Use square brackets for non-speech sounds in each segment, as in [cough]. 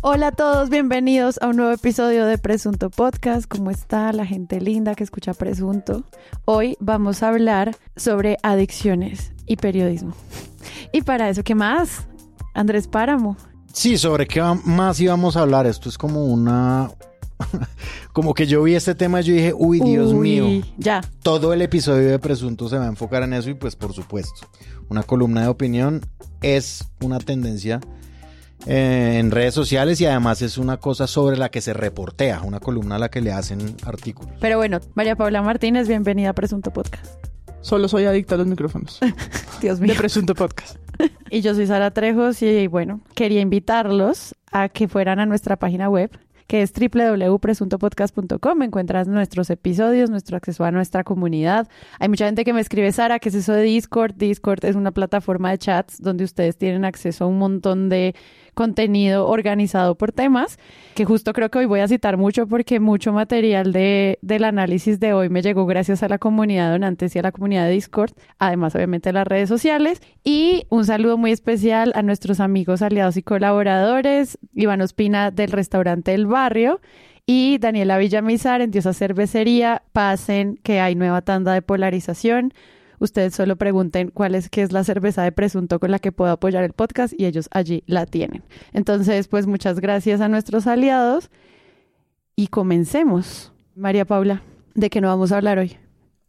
Hola a todos, bienvenidos a un nuevo episodio de Presunto Podcast. ¿Cómo está la gente linda que escucha Presunto? Hoy vamos a hablar sobre adicciones y periodismo. Y para eso, ¿qué más? Andrés Páramo. Sí, sobre qué más íbamos a hablar. Esto es como una... [laughs] como que yo vi este tema y yo dije, uy, Dios Uy, mío. Ya. Todo el episodio de Presunto se va a enfocar en eso y pues por supuesto, una columna de opinión es una tendencia en redes sociales y además es una cosa sobre la que se reportea, una columna a la que le hacen artículos. Pero bueno, María Paula Martínez, bienvenida a Presunto Podcast. Solo soy adicta a los micrófonos. [laughs] Dios mío. De presunto podcast. [laughs] Y yo soy Sara Trejos y bueno, quería invitarlos a que fueran a nuestra página web que es www.presuntopodcast.com. Encuentras nuestros episodios, nuestro acceso a nuestra comunidad. Hay mucha gente que me escribe, Sara, ¿qué es eso de Discord? Discord es una plataforma de chats donde ustedes tienen acceso a un montón de contenido organizado por temas, que justo creo que hoy voy a citar mucho porque mucho material de, del análisis de hoy me llegó gracias a la comunidad donantes y a la comunidad de Discord, además obviamente a las redes sociales. Y un saludo muy especial a nuestros amigos, aliados y colaboradores, Iván Ospina del restaurante El Barrio y Daniela Villamizar en Diosa Cervecería. Pasen que hay nueva tanda de polarización. Ustedes solo pregunten cuál es qué es la cerveza de presunto con la que puedo apoyar el podcast y ellos allí la tienen. Entonces, pues muchas gracias a nuestros aliados y comencemos. María Paula, ¿de qué no vamos a hablar hoy?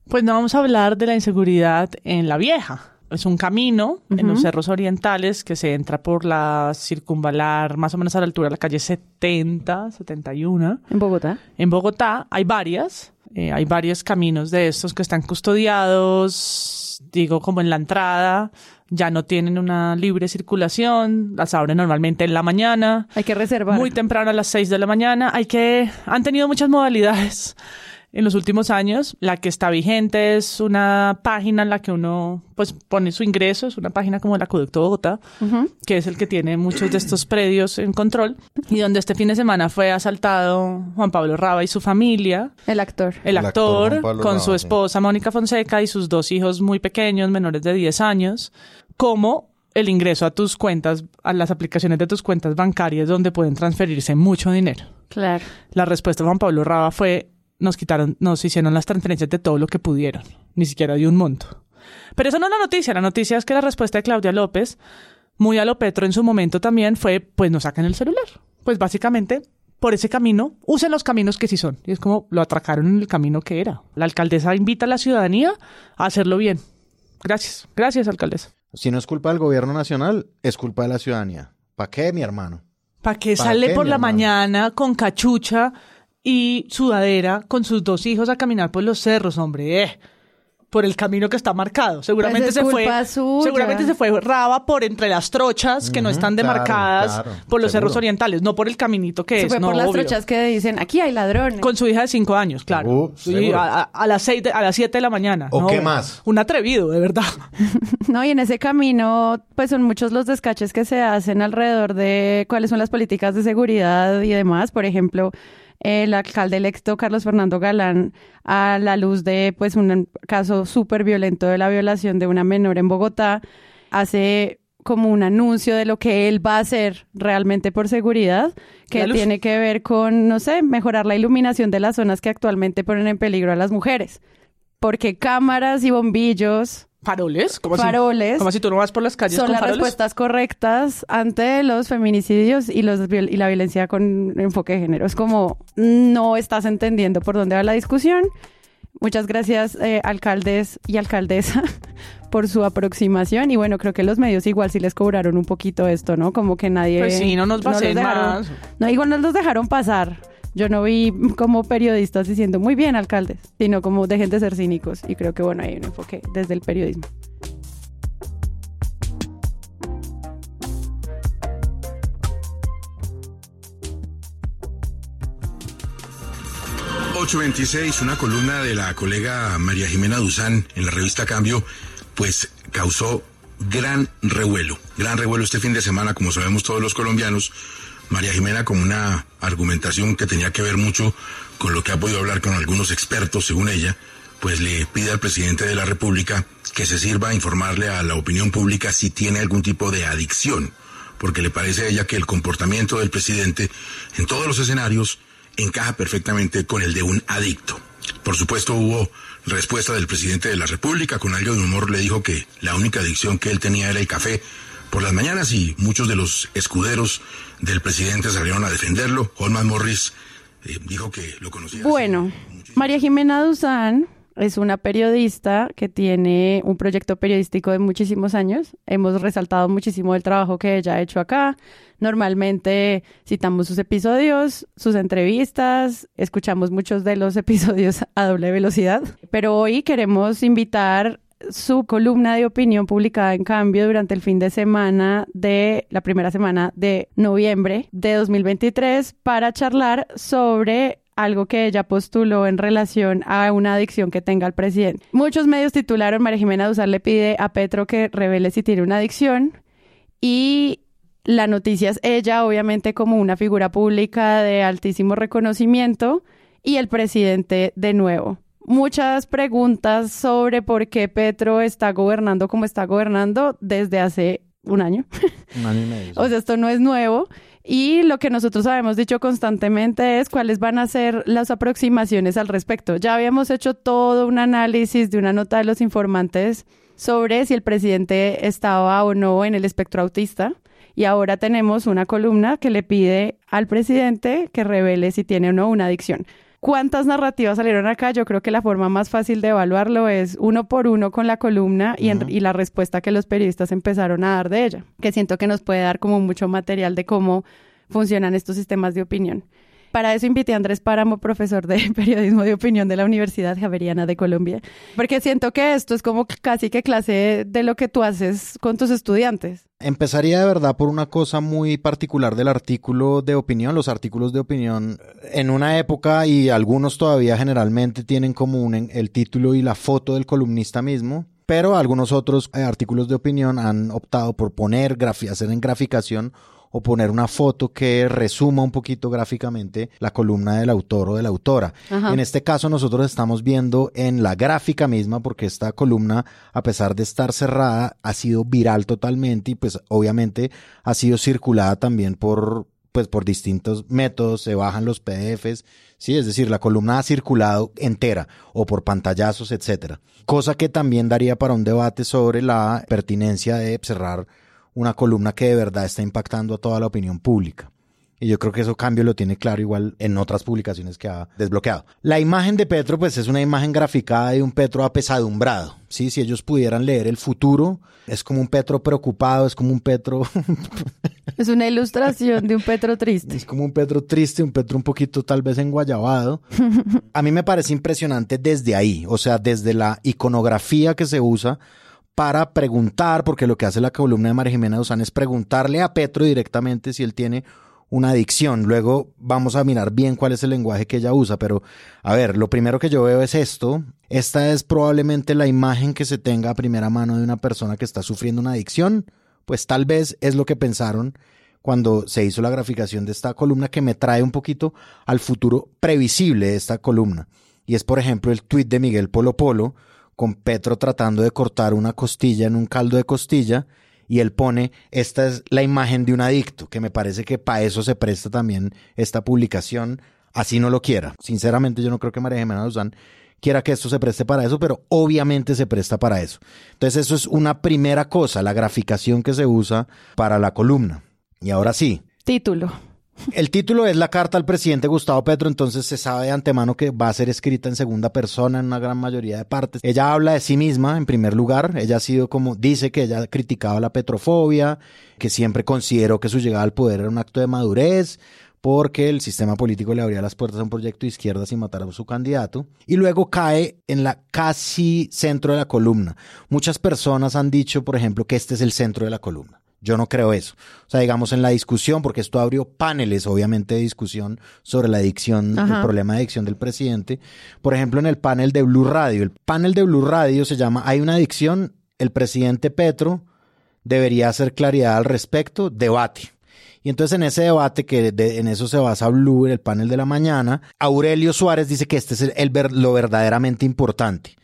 Pues no vamos a hablar de la inseguridad en la vieja. Es un camino en los cerros orientales que se entra por la circunvalar más o menos a la altura de la calle 70, 71. En Bogotá. En Bogotá hay varias, eh, hay varios caminos de estos que están custodiados, digo, como en la entrada, ya no tienen una libre circulación, las abren normalmente en la mañana. Hay que reservar. Muy temprano a las 6 de la mañana. Hay que, han tenido muchas modalidades en los últimos años. La que está vigente es una página en la que uno pues pone su ingreso, es una página como el Acueducto de Bogotá, Ujú. que es el que tiene muchos de estos predios en control y donde este fin de semana fue asaltado Juan Pablo Raba y su familia. El actor. El El actor con Raba, su sí. esposa Mónica Fonseca y sus dos hijos muy pequeños, menores de 10 años, como el ingreso a tus cuentas, a las aplicaciones de tus cuentas bancarias donde pueden transferirse mucho dinero. Claro. La respuesta de Juan Pablo Raba fue, nos quitaron, nos hicieron las transferencias de todo lo que pudieron, ni siquiera de un monto. Pero eso no es la noticia, la noticia es que la respuesta de Claudia López, muy a lo Petro en su momento también, fue, pues nos sacan el celular. Pues básicamente, por ese camino, usen los caminos que sí son. Y es como lo atracaron en el camino que era. La alcaldesa invita a la ciudadanía a hacerlo bien. Gracias, gracias alcaldesa. Si no es culpa del gobierno nacional, es culpa de la ciudadanía. ¿Para qué, mi hermano? ¿Para qué ¿Pa' sale qué, por la hermano? mañana con cachucha y sudadera con sus dos hijos a caminar por los cerros, hombre? Eh, por el camino que está marcado. Seguramente Pues es se fue. suya. Seguramente se fue Raba por entre las trochas que no están demarcadas claro, por los seguro. cerros orientales, no por el caminito que Se es. fue no, por las obvio. trochas que dicen, aquí hay ladrones. Con su hija de cinco años, claro. Uh, Sí, a, a- a las seis de- a las siete de la mañana. ¿O No, qué más? Un atrevido, de verdad. [laughs] No, y en ese camino, pues son muchos los descaches que se hacen alrededor de cuáles son las políticas de seguridad y demás. Por ejemplo, el alcalde electo Carlos Fernando Galán, a la luz de pues un caso súper violento de la violación de una menor en Bogotá, hace como un anuncio de lo que él va a hacer realmente por seguridad, que tiene que ver con, no sé, mejorar la iluminación de las zonas que actualmente ponen en peligro a las mujeres. Porque cámaras y bombillos ¿Faroles? ¿Cómo así? Faroles. Como si tú no vas por las calles son con las faroles? respuestas correctas ante los feminicidios y los y la violencia con enfoque de género. Es como no estás entendiendo por dónde va la discusión. Muchas gracias, eh, alcaldes y alcaldesa, [laughs] por su aproximación. Y bueno, creo que los medios igual sí les cobraron un poquito esto, ¿no? Como que nadie... Pues sí, no nos pasen dejaron- más. No, igual nos los dejaron pasar. Yo no vi como periodistas diciendo, muy bien, alcaldes, sino como dejen de ser cínicos. Y creo que, bueno, hay un enfoque desde el periodismo. 826, una columna de la colega María Jimena Duzán en la revista Cambio, pues causó gran revuelo, gran revuelo este fin de semana, como sabemos todos los colombianos. María Jimena con una argumentación que tenía que ver mucho con lo que ha podido hablar con algunos expertos, según ella, pues le pide al presidente de la República que se sirva a informarle a la opinión pública si tiene algún tipo de adicción porque le parece a ella que el comportamiento del presidente en todos los escenarios encaja perfectamente con el de un adicto. Por supuesto hubo respuesta del presidente de la República, con algo de humor le dijo que la única adicción que él tenía era el café por las mañanas y muchos de los escuderos del presidente salieron a defenderlo. Holman Morris eh, dijo que lo conocía. Bueno, María Jimena Duzán es una periodista que tiene un proyecto periodístico de muchísimos años. Hemos resaltado muchísimo el trabajo que ella ha hecho acá. Normalmente citamos sus episodios, sus entrevistas, escuchamos muchos de los [laughs] episodios a doble velocidad, pero hoy queremos invitar su columna de opinión publicada en cambio durante el fin de semana de la primera semana de noviembre de 2023 para charlar sobre algo que ella postuló en relación a una adicción que tenga el presidente. Muchos medios titularon María Jimena Duzar le pide a Petro que revele si tiene una adicción y la noticia es ella, obviamente como una figura pública de altísimo reconocimiento y el presidente de nuevo. Muchas preguntas sobre por qué Petro está gobernando como está gobernando desde hace un año. [laughs] Un año y medio. O sea, esto no es nuevo. Y lo que nosotros habíamos dicho constantemente es cuáles van a ser las aproximaciones al respecto. Ya habíamos hecho todo un análisis de una nota de los informantes sobre si el presidente estaba o no en el espectro autista. Y ahora tenemos una columna que le pide al presidente que revele si tiene o no una adicción. ¿Cuántas narrativas salieron acá? Yo creo que la forma más fácil de evaluarlo es uno por uno con la columna y, en- y la respuesta que los periodistas empezaron a dar de ella, que siento que nos puede dar como mucho material de cómo funcionan estos sistemas de opinión. Para eso invité a Andrés Páramo, profesor de [laughs] periodismo de opinión de la Universidad Javeriana de Colombia, porque siento que esto es como casi que clase de lo que tú haces con tus estudiantes. Empezaría de verdad por una cosa muy particular del artículo de opinión. Los artículos de opinión en una época y algunos todavía generalmente tienen como un, el título y la foto del columnista mismo. Pero algunos otros eh, artículos de opinión han optado por poner, hacer en graficación o poner una foto que resuma un poquito gráficamente la columna del autor o de la autora. Ajá. En este caso nosotros estamos viendo en la gráfica misma porque esta columna, a pesar de estar cerrada, ha sido viral totalmente y pues obviamente ha sido circulada también por pues por distintos métodos, se bajan los PDFs, sí, es decir, la columna ha circulado entera o por pantallazos, etcétera. Cosa que también daría para un debate sobre la pertinencia de cerrar una columna que de verdad está impactando a toda la opinión pública. Y yo creo que eso cambio lo tiene claro igual en otras publicaciones que ha desbloqueado. La imagen de Petro, pues es una imagen graficada de un Petro apesadumbrado. ¿sí? Si ellos pudieran leer el futuro, es como un Petro preocupado, es como un Petro, Es una ilustración de un Petro triste. es como un Petro triste, un Petro un poquito tal vez enguayabado. A mí me parece impresionante desde ahí, o sea, desde la iconografía que se usa para preguntar, porque lo que hace la columna de María Jimena Duzán es preguntarle a Petro directamente si él tiene una adicción. Luego vamos a mirar bien cuál es el lenguaje que ella usa, pero a ver, lo primero que yo veo es esto. Esta es probablemente la imagen que se tenga a primera mano de una persona que está sufriendo una adicción. Pues tal vez es lo que pensaron cuando se hizo la graficación de esta columna que me trae un poquito al futuro previsible de esta columna. Y es, por ejemplo, el tuit de Miguel Polo Polo con Petro tratando de cortar una costilla en un caldo de costilla y él pone, esta es la imagen de un adicto, que me parece que para eso se presta también esta publicación, así no lo quiera. Sinceramente yo no creo que María Jimena Duzán quiera que esto se preste para eso, pero obviamente se presta para eso. Entonces eso es una primera cosa, la graficación que se usa para la columna. Y ahora sí, Título. El título es la carta al presidente Gustavo Petro, entonces se sabe de antemano que va a ser escrita en segunda persona en una gran mayoría de partes. Ella habla de sí misma en primer lugar, ella ha sido como, dice que ella criticaba la petrofobia, que siempre consideró que su llegada al poder era un acto de madurez, porque el sistema político le abría las puertas a un proyecto de izquierda sin matar a su candidato. Y luego cae en la casi centro de la columna. Muchas personas han dicho, por ejemplo, que este es el centro de la columna. Yo no creo eso. O sea, digamos en la discusión, porque esto abrió paneles, obviamente, de discusión sobre la adicción, Ajá. el problema de adicción del presidente. Por ejemplo, en el panel de Blue Radio. El panel de Blue Radio se llama Hay una adicción, el presidente Petro debería hacer claridad al respecto, debate. Y entonces en ese debate, que de- en eso se basa Blue, en el panel de la mañana, Aurelio Suárez dice que este es el, el ver- lo verdaderamente importante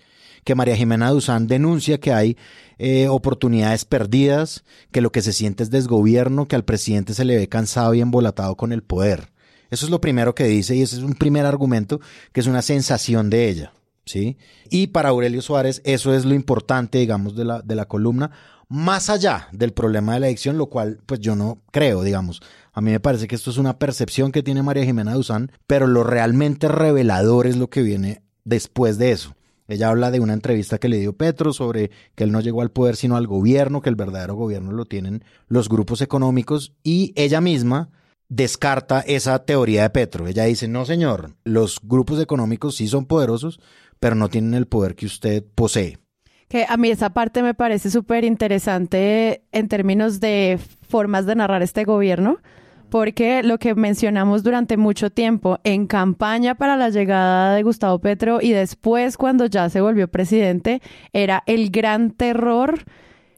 que María Jimena Duzán denuncia que hay eh, oportunidades perdidas, que lo que se siente es desgobierno, que al presidente se le ve cansado y embolatado con el poder. Eso es lo primero que dice y ese es un primer argumento que es una sensación de ella. ¿sí? Y para Aurelio Suárez eso es lo importante, digamos, de la, de la columna, más allá del problema de la adicción, lo cual pues yo no creo, digamos. A mí me parece que esto es una percepción que tiene María Jimena Duzán, pero lo realmente revelador es lo que viene después de eso. Ella habla de una entrevista que le dio Petro sobre que él no llegó al poder sino al gobierno, que el verdadero gobierno lo tienen los grupos económicos y ella misma descarta esa teoría de Petro. Ella dice, no señor, los grupos económicos sí son poderosos, pero no tienen el poder que usted posee. Que a mí esa parte me parece súper interesante en términos de formas de narrar este gobierno, porque lo que mencionamos durante mucho tiempo en campaña para la llegada de Gustavo Petro y después cuando ya se volvió presidente era el gran terror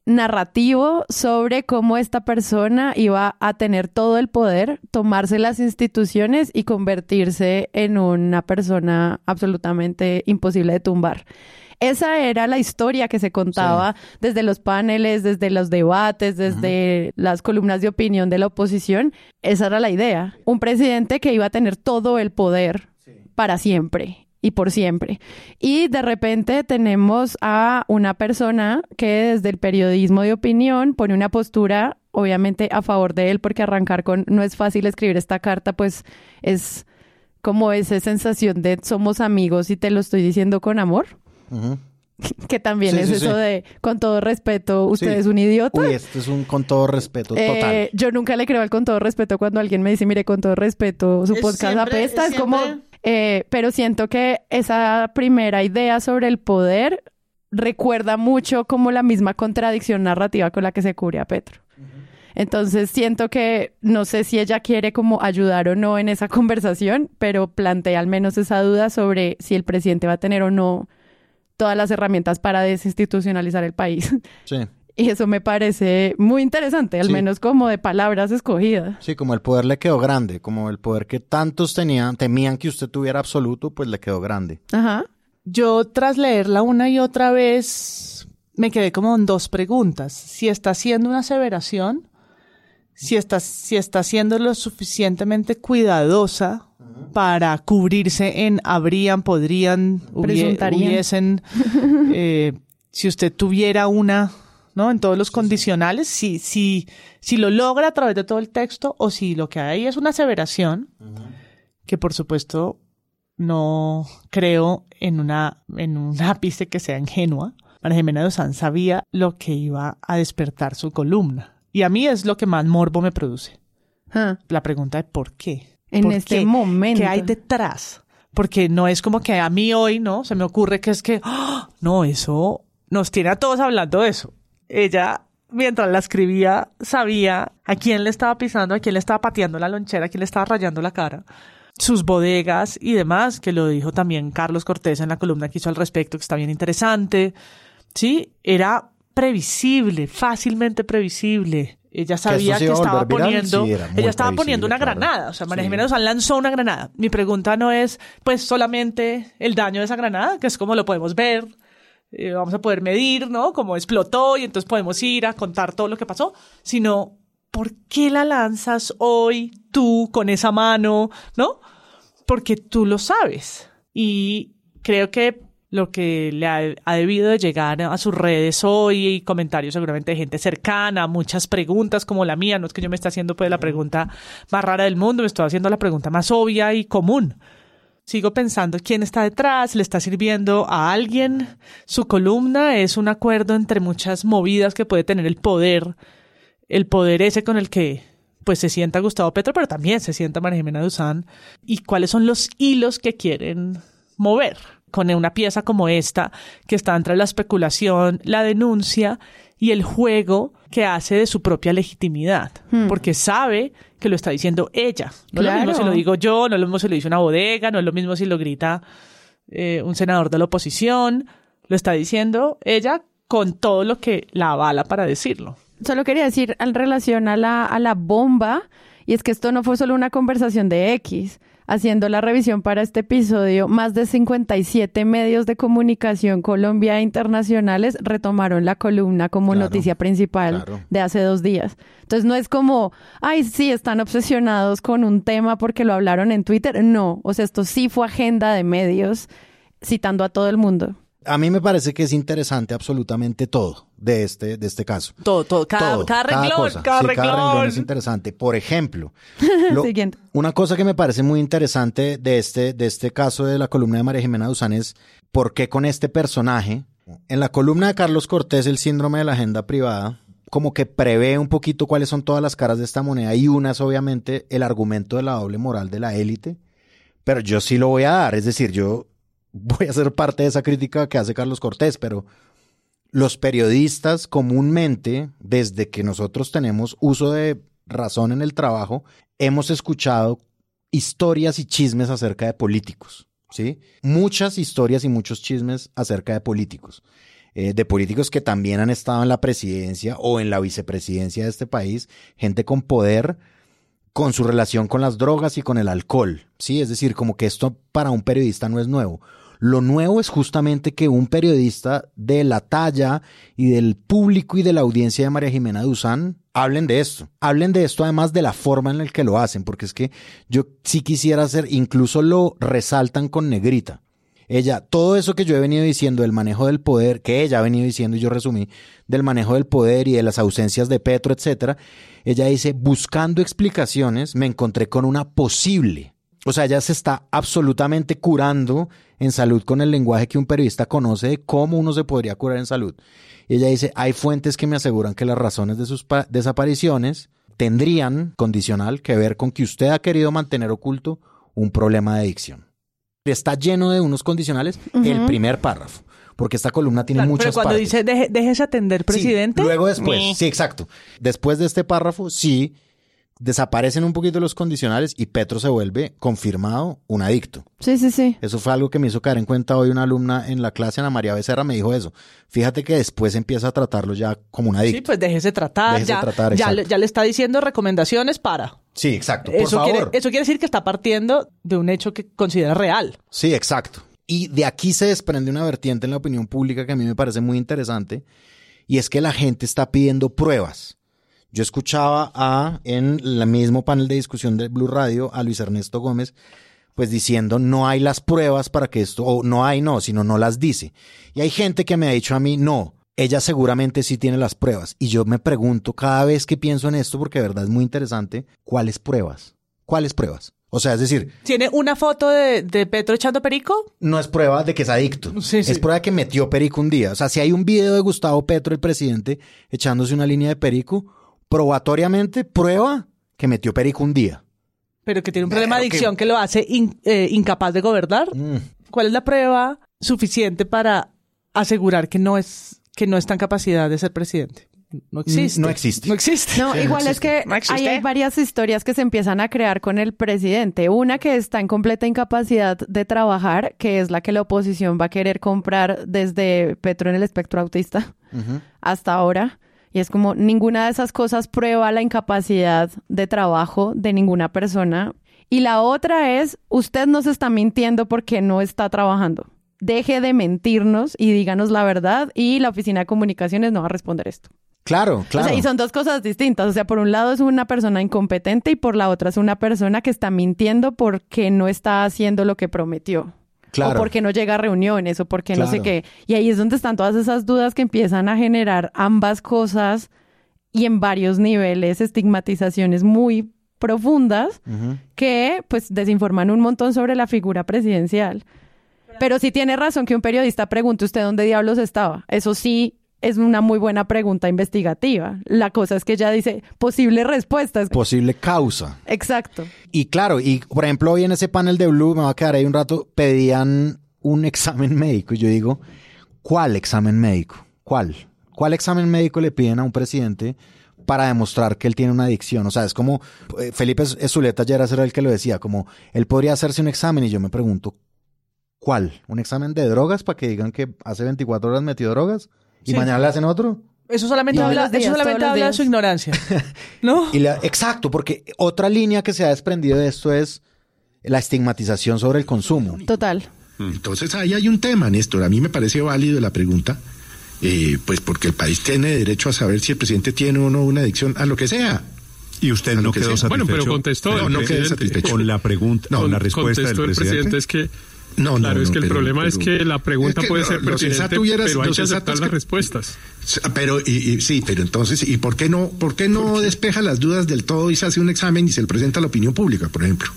narrativo sobre cómo esta persona iba a tener todo el poder, tomarse las instituciones y convertirse en una persona absolutamente imposible de tumbar. Esa era la historia que se contaba desde los paneles, desde los debates, desde las columnas de opinión de la oposición. Esa era la idea. Un presidente que iba a tener todo el poder para siempre y por siempre. Y de repente tenemos a una persona que desde el periodismo de opinión pone una postura obviamente a favor de él porque arrancar con no es fácil escribir esta carta pues es como esa sensación de somos amigos y te lo estoy diciendo con amor. [laughs] Que también Sí, es sí, eso sí. de, con todo respeto, usted Sí. es un idiota. Uy, esto es un con todo respeto Eh, total. yo nunca le creo al con todo respeto cuando alguien me dice, mire, con todo respeto, su Es podcast siempre- apesta. es Es como, eh, pero siento que esa primera idea sobre el poder recuerda mucho como la misma contradicción narrativa con la que se cubre a Petro. Entonces siento que no sé si ella quiere como ayudar o no en esa [laughs] conversación, pero plantea al menos esa duda sobre si el presidente va a tener o no todas las herramientas para desinstitucionalizar el país. Sí. [laughs] Y eso me parece muy interesante, al Sí. menos como de palabras escogidas. Sí, como el poder le quedó grande, como el poder que tantos tenían, temían que usted tuviera absoluto, pues le quedó grande. Ajá. Yo tras leerla una y otra vez me quedé como en dos preguntas. Si está haciendo una aseveración, si está, si está siendo lo suficientemente cuidadosa para cubrirse en habrían, podrían, hubie- hubiesen, [laughs] eh, si usted tuviera una, ¿no? En todos los condicionales, si, si, si lo logra a través de todo el texto o si lo que hay es una aseveración, que por supuesto no creo en una, en un [laughs] ápice que sea ingenua. María Jimena Duzán sabía lo que iba a despertar su columna. Y a mí es lo que más morbo me produce. Ajá. La pregunta de por qué. En ¿Por este momento. ¿Qué hay detrás? Porque no es como que a mí hoy, ¿no? Se me ocurre que es que, ¡ah! no, eso nos tiene a todos hablando de eso. Ella, mientras la escribía, sabía a quién le estaba pisando, a quién le estaba pateando la lonchera, a quién le estaba rayando la cara. Sus bodegas y demás, que lo dijo también Carlos Cortés en la columna que hizo al respecto, que está bien interesante. Sí, era previsible, fácilmente previsible. Ella sabía que estaba poniendo, Sí, ella estaba poniendo una claro. granada, o sea, María Sí. Duzán lanzó una granada. Mi pregunta no es, pues, solamente el daño de esa granada, que es como lo podemos ver, eh, vamos a poder medir, ¿no? Como explotó y entonces podemos ir a contar todo lo que pasó, sino, ¿por qué la lanzas hoy tú con esa mano, ¿no? Porque tú lo sabes. Y creo que lo que le ha, debido de llegar a sus redes hoy y comentarios seguramente de gente cercana, muchas preguntas como la mía, no es que yo me esté haciendo pues la pregunta más rara del mundo, me estoy haciendo la pregunta más obvia y común. Sigo pensando quién está detrás, le está sirviendo a alguien. Su columna es un acuerdo entre muchas movidas que puede tener el poder, el poder ese con el que pues se sienta Gustavo Petro, pero también se sienta María Jimena Duzán, y cuáles son los hilos que quieren mover con una pieza como esta, que está entre la especulación, la denuncia y el juego que hace de su propia legitimidad, porque sabe que lo está diciendo ella. No es lo mismo si lo digo yo, no es lo mismo si lo dice una bodega, no es lo mismo si lo grita eh, un senador de la oposición, lo está diciendo ella con todo lo que la avala para decirlo. Solo quería decir en relación a la, a la bomba, y es que esto no fue solo una conversación de X. haciendo la revisión para este episodio, más de 57 medios de comunicación Colombia e internacionales retomaron la columna como Claro, noticia principal claro. de hace dos días. Entonces no es como, ay, sí, están obsesionados con un tema porque lo hablaron en Twitter. No, o sea, esto sí fue agenda de medios citando a todo el mundo. A mí me parece que es interesante absolutamente todo de este, de este caso. Todo, todo, cada, Todo, cada renglón, cosa. cada Sí, renglón. renglón es interesante. Por ejemplo, [laughs] lo- Siguiente. una cosa que me parece muy interesante de este, de este caso de la columna de María Jimena Duzán es por qué con este personaje. En la columna de Carlos Cortés, el síndrome de la agenda privada, como que prevé un poquito cuáles son todas las caras de esta moneda y una es obviamente el argumento de la doble moral de la élite. Pero yo sí lo voy a dar, es decir, yo voy a ser parte de esa crítica que hace Carlos Cortés, pero los periodistas comúnmente, desde que nosotros tenemos uso de razón en el trabajo, hemos escuchado historias y chismes acerca de políticos, ¿sí? Muchas historias y muchos chismes acerca de políticos. eh, de políticos que también han estado en la presidencia o en la vicepresidencia de este país, gente con poder, con su relación con las drogas y con el alcohol, ¿sí? Es decir, como que esto para un periodista no es nuevo. Lo nuevo es justamente que un periodista de la talla y del público y de la audiencia de María Jimena Duzán hablen de esto. Hablen de esto además de la forma en la que lo hacen, porque es que yo sí quisiera hacer, incluso lo resaltan con negrita. Ella, todo eso que yo he venido diciendo del manejo del poder, que ella ha venido diciendo y yo resumí, del manejo del poder y de las ausencias de Petro, etcétera, ella dice, buscando explicaciones, me encontré con una posible. O sea, ella se está absolutamente curando en salud con el lenguaje que un periodista conoce de cómo uno se podría curar en salud. Y ella dice, hay fuentes que me aseguran que las razones de sus pa- desapariciones tendrían, condicional, que ver con que usted ha querido mantener oculto un problema de adicción. Está lleno de unos condicionales el primer párrafo, porque esta columna tiene Claro, muchas pero cuando partes. dice deje- déjese atender, Sí, presidente. luego después, sí, exacto. Después de este párrafo, sí, desaparecen un poquito los condicionales y Petro se vuelve confirmado un adicto. Sí, sí, sí. Eso fue algo que me hizo caer en cuenta hoy una alumna en la clase, Ana María Becerra, me dijo eso. Fíjate que después empieza a tratarlo ya como un Sí, adicto. pues déjese tratar. Déjese ya, tratar, ya, le, ya le está diciendo recomendaciones para. Sí, exacto. Por Eso favor. quiere, eso quiere decir que está partiendo de un hecho que considera real. Sí, exacto. Y de aquí se desprende una vertiente en la opinión pública que a mí me parece muy interesante, y es que la gente está pidiendo pruebas. Yo escuchaba a, en el mismo panel de discusión de Blue Radio, a Luis Ernesto Gómez, pues diciendo no hay las pruebas para que esto, o no hay no, sino no las dice. Y hay gente que me ha dicho a mí, no, ella seguramente sí tiene las pruebas. Y yo me pregunto cada vez que pienso en esto, porque de verdad es muy interesante, ¿cuáles pruebas? ¿Cuáles pruebas? O sea, es decir, ¿Tiene una foto de, de Petro echando perico? no es prueba de que es adicto. Sí, sí. Es prueba de que metió perico un día. O sea, si hay un video de Gustavo Petro, el presidente, echándose una línea de perico, probatoriamente prueba que metió perico un día. Pero que tiene un problema de que- adicción que lo hace in- eh, incapaz de gobernar. Mm. ¿Cuál es la prueba suficiente para asegurar que no es que no está en capacidad de ser presidente? No existe. No existe. No existe. [laughs] No, igual es que No existe. ahí hay varias historias que se empiezan a crear con el presidente. Una que está en completa incapacidad de trabajar, que es la que la oposición va a querer comprar desde Petro en el espectro autista hasta ahora. Y es como ninguna de esas cosas prueba la incapacidad de trabajo de ninguna persona. Y la otra es, usted nos está mintiendo porque no está trabajando. Deje de mentirnos y díganos la verdad y la oficina de comunicaciones no va a responder esto. Claro, claro. O sea, y son dos cosas distintas. O sea, por un lado es una persona incompetente y por la otra es una persona que está mintiendo porque no está haciendo lo que prometió. Claro. O porque no llega a reuniones o porque no sé Claro. qué. Y ahí es donde están todas esas dudas que empiezan a generar ambas cosas y en varios niveles estigmatizaciones muy profundas que pues desinforman un montón sobre la figura presidencial. Pero sí tiene razón que un periodista pregunte usted dónde diablos estaba. Eso sí es una muy buena pregunta investigativa. La cosa es que ella dice posible respuesta. Es- Posible causa. Exacto. Y claro, y por ejemplo, hoy en ese panel de Blue, me va a quedar ahí un rato, pedían un examen médico. Y yo digo, ¿cuál examen médico? ¿Cuál? ¿Cuál examen médico le piden a un presidente para demostrar que él tiene una adicción? O sea, es como, eh, Felipe Zuleta ayer era el que lo decía, como, él podría hacerse un examen y yo me pregunto, ¿cuál? ¿Un examen de drogas para que digan que hace 24 horas metió drogas? ¿Y Sí. mañana le hacen otro? Eso solamente habla, los días, eso solamente todos los habla de su ignorancia. [laughs] ¿No? Y la- exacto, porque otra línea que se ha desprendido de esto es la estigmatización sobre el consumo. Total. Entonces ahí hay un tema, Néstor. A mí me parece válido la pregunta, eh, pues porque el país tiene derecho a saber si el presidente tiene o no una adicción a lo que sea. Y usted no quedó satisfecho. Bueno, pero contestó. No, no quedé satisfecho. Con la pregunta, no, la respuesta contestó del el presidente. es que no, claro, no, es que el problema es que la pregunta puede ser pertinente, pero hay que aceptar las respuestas. Pero, y, sí, pero entonces, ¿y por qué no, por qué no despeja las dudas del todo y se hace un examen y se le presenta a la opinión pública, por ejemplo?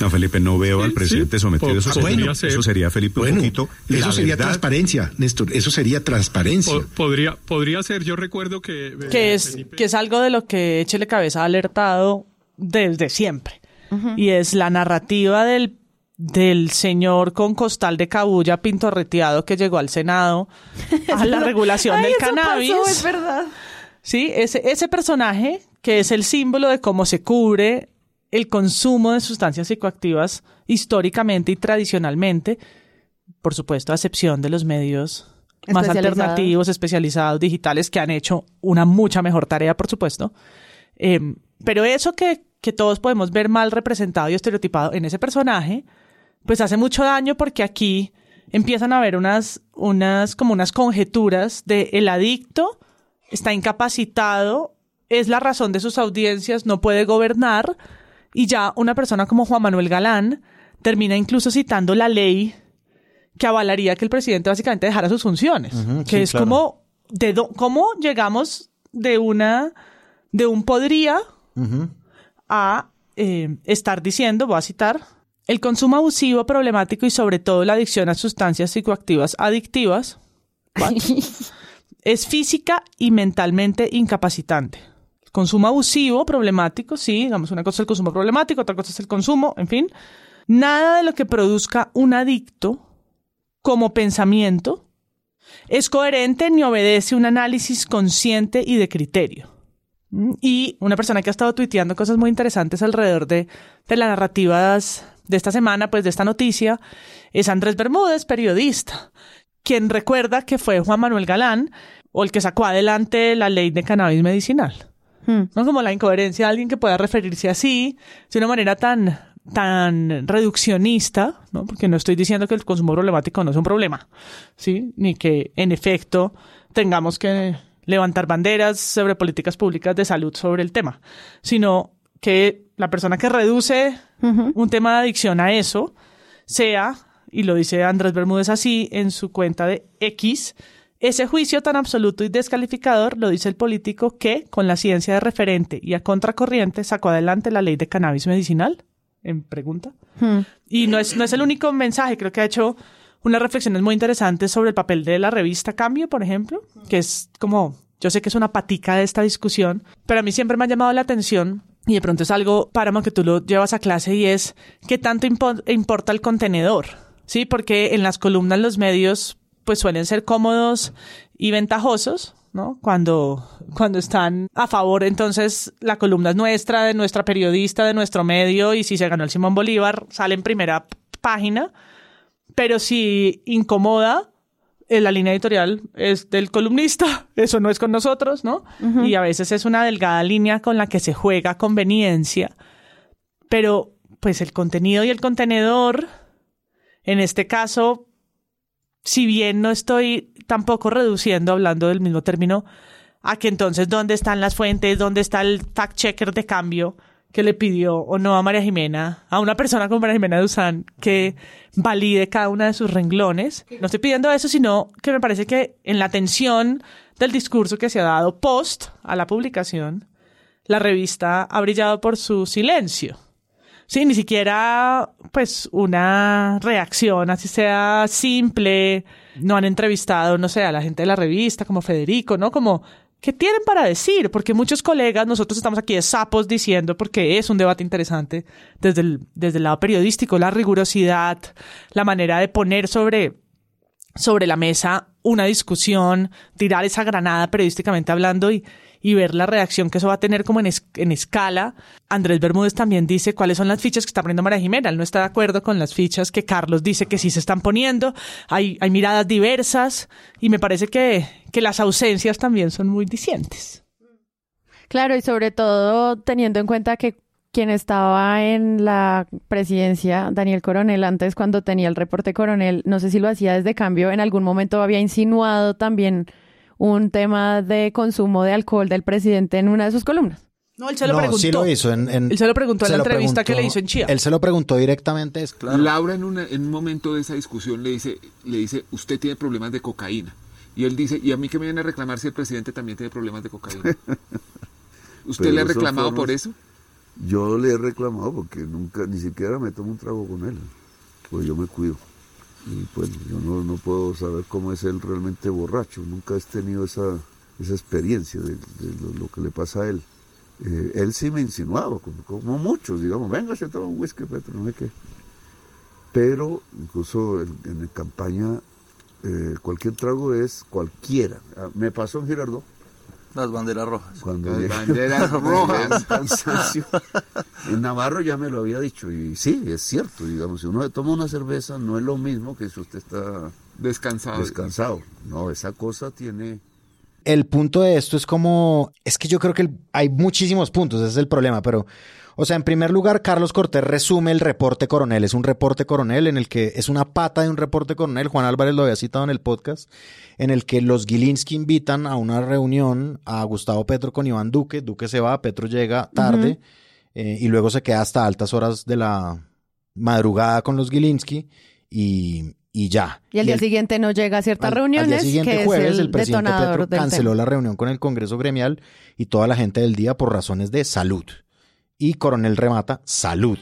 No, Felipe, no veo al presidente sometido a eso. Bueno, eso sería, Felipe, un poquito. Eso sería transparencia, Néstor. Eso sería transparencia. podría, podría ser. Yo recuerdo que. Eh, que, es, que es algo de lo que Échele Cabeza ha alertado desde siempre. Y es la narrativa del del señor con costal de cabulla pintorreteado que llegó al Senado a la [laughs] regulación del cannabis. es verdad. Sí, ese, ese personaje que es el símbolo de cómo se cubre el consumo de sustancias psicoactivas históricamente y tradicionalmente, por supuesto, a excepción de los medios más alternativos, especializados, digitales, que han hecho una mucha mejor tarea, por supuesto. Em, pero eso que, que todos podemos ver mal representado y estereotipado en ese personaje, pues hace mucho daño porque aquí empiezan a haber unas, unas, como unas conjeturas de el adicto está incapacitado, es la razón de sus audiencias, no puede gobernar, y ya una persona como Juan Manuel Galán termina incluso citando la ley que avalaría que el presidente básicamente dejara sus funciones, que es como de cómo llegamos de una de un podría a eh, estar diciendo, voy a citar, el consumo abusivo, problemático y sobre todo la adicción a sustancias psicoactivas adictivas [laughs] es física y mentalmente incapacitante. El consumo abusivo, problemático, sí, digamos, una cosa es el consumo problemático, otra cosa es el consumo, en fin. Nada de lo que produzca un adicto como pensamiento es coherente ni obedece un análisis consciente y de criterio. Y una persona que ha estado tuiteando cosas muy interesantes alrededor de, de las narrativas de esta semana, pues de esta noticia, es Andrés Bermúdez, periodista, quien recuerda que fue Juan Manuel Galán o el que sacó adelante la ley de cannabis medicinal. Hmm. No como la incoherencia de alguien que pueda referirse así, de una manera tan, tan reduccionista, ¿no? Porque no estoy diciendo que el consumo problemático no es un problema, ¿sí? Ni que, en efecto, tengamos que levantar banderas sobre políticas públicas de salud sobre el tema, sino que la persona que reduce un tema de adicción a eso sea, y lo dice Andrés Bermúdez así en su cuenta de X, ese juicio tan absoluto y descalificador lo dice el político que, con la ciencia de referente y a contracorriente, sacó adelante la ley de cannabis medicinal. En pregunta. Y no es, no es el único mensaje, creo que ha hecho unas reflexiones muy interesantes sobre el papel de la revista Cambio, por ejemplo, que es como, yo sé que es una patica de esta discusión, pero a mí siempre me ha llamado la atención y de pronto es algo, páramo, que tú lo llevas a clase y es qué tanto importa el contenedor, ¿sí? Porque en las columnas los medios pues suelen ser cómodos y ventajosos, ¿no? Cuando, cuando están a favor, entonces la columna es nuestra, de nuestra periodista, de nuestro medio, y si se ganó el Simón Bolívar, sale en primera página. Pero si incomoda, la línea editorial es del columnista, [laughs] eso no es con nosotros, ¿no? Y a veces es una delgada línea con la que se juega conveniencia, pero pues el contenido y el contenedor, en este caso, si bien no estoy tampoco reduciendo, hablando del mismo término, a que entonces dónde están las fuentes, dónde está el fact checker de cambio, que le pidió o no a María Jimena, a una persona como María Jimena Duzán, que valide cada una de sus renglones. No estoy pidiendo eso, sino que me parece que en la atención del discurso que se ha dado post a la publicación, la revista ha brillado por su silencio. Sí, ni siquiera pues una reacción, así sea simple. No han entrevistado, no sé, a la gente de la revista como Federico, ¿no? Como ¿Qué tienen para decir? Porque muchos colegas, nosotros estamos aquí de sapos diciendo, porque es un debate interesante desde el, desde el lado periodístico, la rigurosidad, la manera de poner sobre, sobre la mesa una discusión, tirar esa granada periodísticamente hablando y, y ver la reacción que eso va a tener como en, en, escala. Andrés Bermúdez también dice cuáles son las fichas que está poniendo María Jimena. Él no está de acuerdo con las fichas que Carlos dice que sí se están poniendo. Hay, hay miradas diversas y me parece que, que las ausencias también son muy discientes. Claro, y sobre todo teniendo en cuenta que quien estaba en la presidencia, Daniel Coronel, antes cuando tenía el reporte Coronel, no sé si lo hacía desde cambio, en algún momento había insinuado también un tema de consumo de alcohol del presidente en una de sus columnas. No, él se lo preguntó. Sí lo hizo. En, él se lo preguntó en la entrevista que le hizo en Chía. Él se lo preguntó directamente. Es claro. Laura en, en un momento de esa discusión le dice, le dice, usted tiene problemas de cocaína. Y él dice, ¿y a mí que me viene a reclamar si el presidente también tiene problemas de cocaína? [laughs] ¿Usted le ha reclamado por eso? Yo le he reclamado porque nunca, ni siquiera me tomo un trago con él, pues yo me cuido. Y pues yo no, puedo saber cómo es él realmente borracho, nunca he tenido esa, esa experiencia de, lo, que le pasa a él. Eh, él sí me insinuaba, como, muchos, digamos, venga, se toma un whisky, Petro, no sé qué. Pero incluso en, la campaña eh, cualquier trago es cualquiera. Ah, me pasó en Girardot las banderas rojas. Cuando Las [laughs] banderas rojas. en Navarro ya me lo había dicho y sí, es cierto, digamos, si uno toma una cerveza no es lo mismo que si usted está descansado. Descansado. No, esa cosa tiene el punto de esto es como, es que yo creo que hay muchísimos puntos, ese es el problema, pero o sea, en primer lugar, Carlos Cortés resume el reporte coronel. Es un reporte coronel en el que es una pata de un reporte coronel. Juan Álvarez lo había citado en el podcast, en el que los Gilinski invitan a una reunión a Gustavo Petro con Iván Duque. Duque se va, Petro llega tarde eh, y luego se queda hasta altas horas de la madrugada con los Gilinski y, ya. Y al día siguiente no llega a ciertas reuniones. Al día siguiente, jueves, el, presidente Petro canceló la reunión con el Congreso Gremial y toda la gente del día por razones de salud y Coronel remata salud.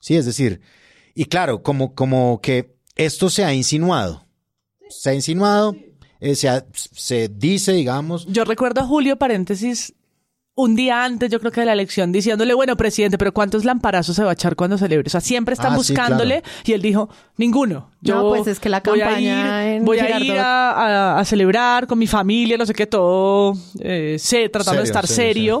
Sí, es decir, y claro, como, como que esto se ha insinuado. Se ha insinuado, eh, se, se dice, digamos. Yo recuerdo a Julio, paréntesis, un día antes, yo creo que de la elección, diciéndole, bueno, presidente, pero ¿cuántos lamparazos se va a echar cuando celebre? O sea, siempre están ah, buscándole y él dijo, ninguno. Yo no, pues es que la campaña voy a ir, a, celebrar con mi familia, no sé qué, todo, eh, sé, tratando de estar serio.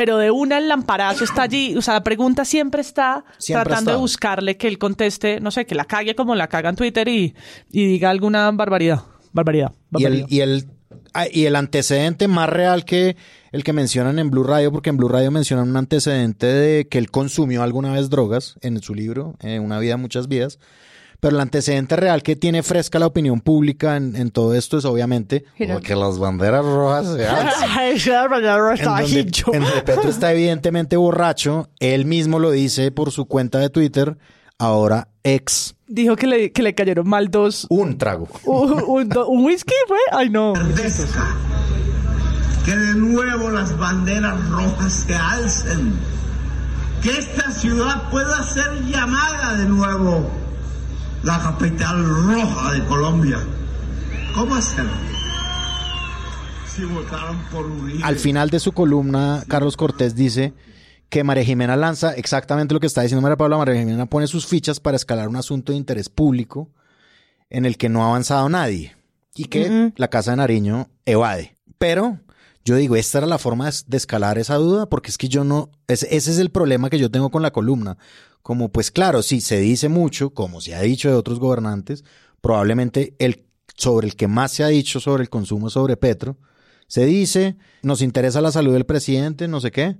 Pero de una el lamparazo está allí, o sea, la pregunta siempre está tratando de buscarle que él conteste, no sé, que la cague como la caga en Twitter y, diga alguna barbaridad, barbaridad. barbaridad. Y, el, ah, y, el, antecedente más real que el que mencionan en Blue Radio, porque en Blue Radio mencionan un antecedente de que él consumió alguna vez drogas en su libro, en Una vida, muchas vidas, pero el antecedente real que tiene fresca la opinión pública en, todo esto es obviamente que las banderas rojas se en, donde, Petro está evidentemente borracho, él mismo lo dice por su cuenta de Twitter, ahora ex. Dijo que le, que le cayeron mal dos. Un trago. Un, whisky fue. Ay, no. Que de nuevo las banderas rojas se alcen. Que esta ciudad pueda ser llamada de nuevo la capital roja de Colombia. ¿Cómo hacerlo? Si votaron por Uribe. Al final de su columna, Carlos Cortés dice que María Jimena lanza exactamente lo que está diciendo María Paula. María Jimena pone sus fichas para escalar un asunto de interés público en el que no ha avanzado nadie y que la Casa de Nariño evade. Pero yo digo, esta era la forma de escalar esa duda, porque es que yo no, ese es el problema que yo tengo con la columna como pues claro, si se dice mucho, como se ha dicho de otros gobernantes, probablemente el sobre el que más se ha dicho sobre el consumo sobre Petro, se dice, nos interesa la salud del presidente, no sé qué.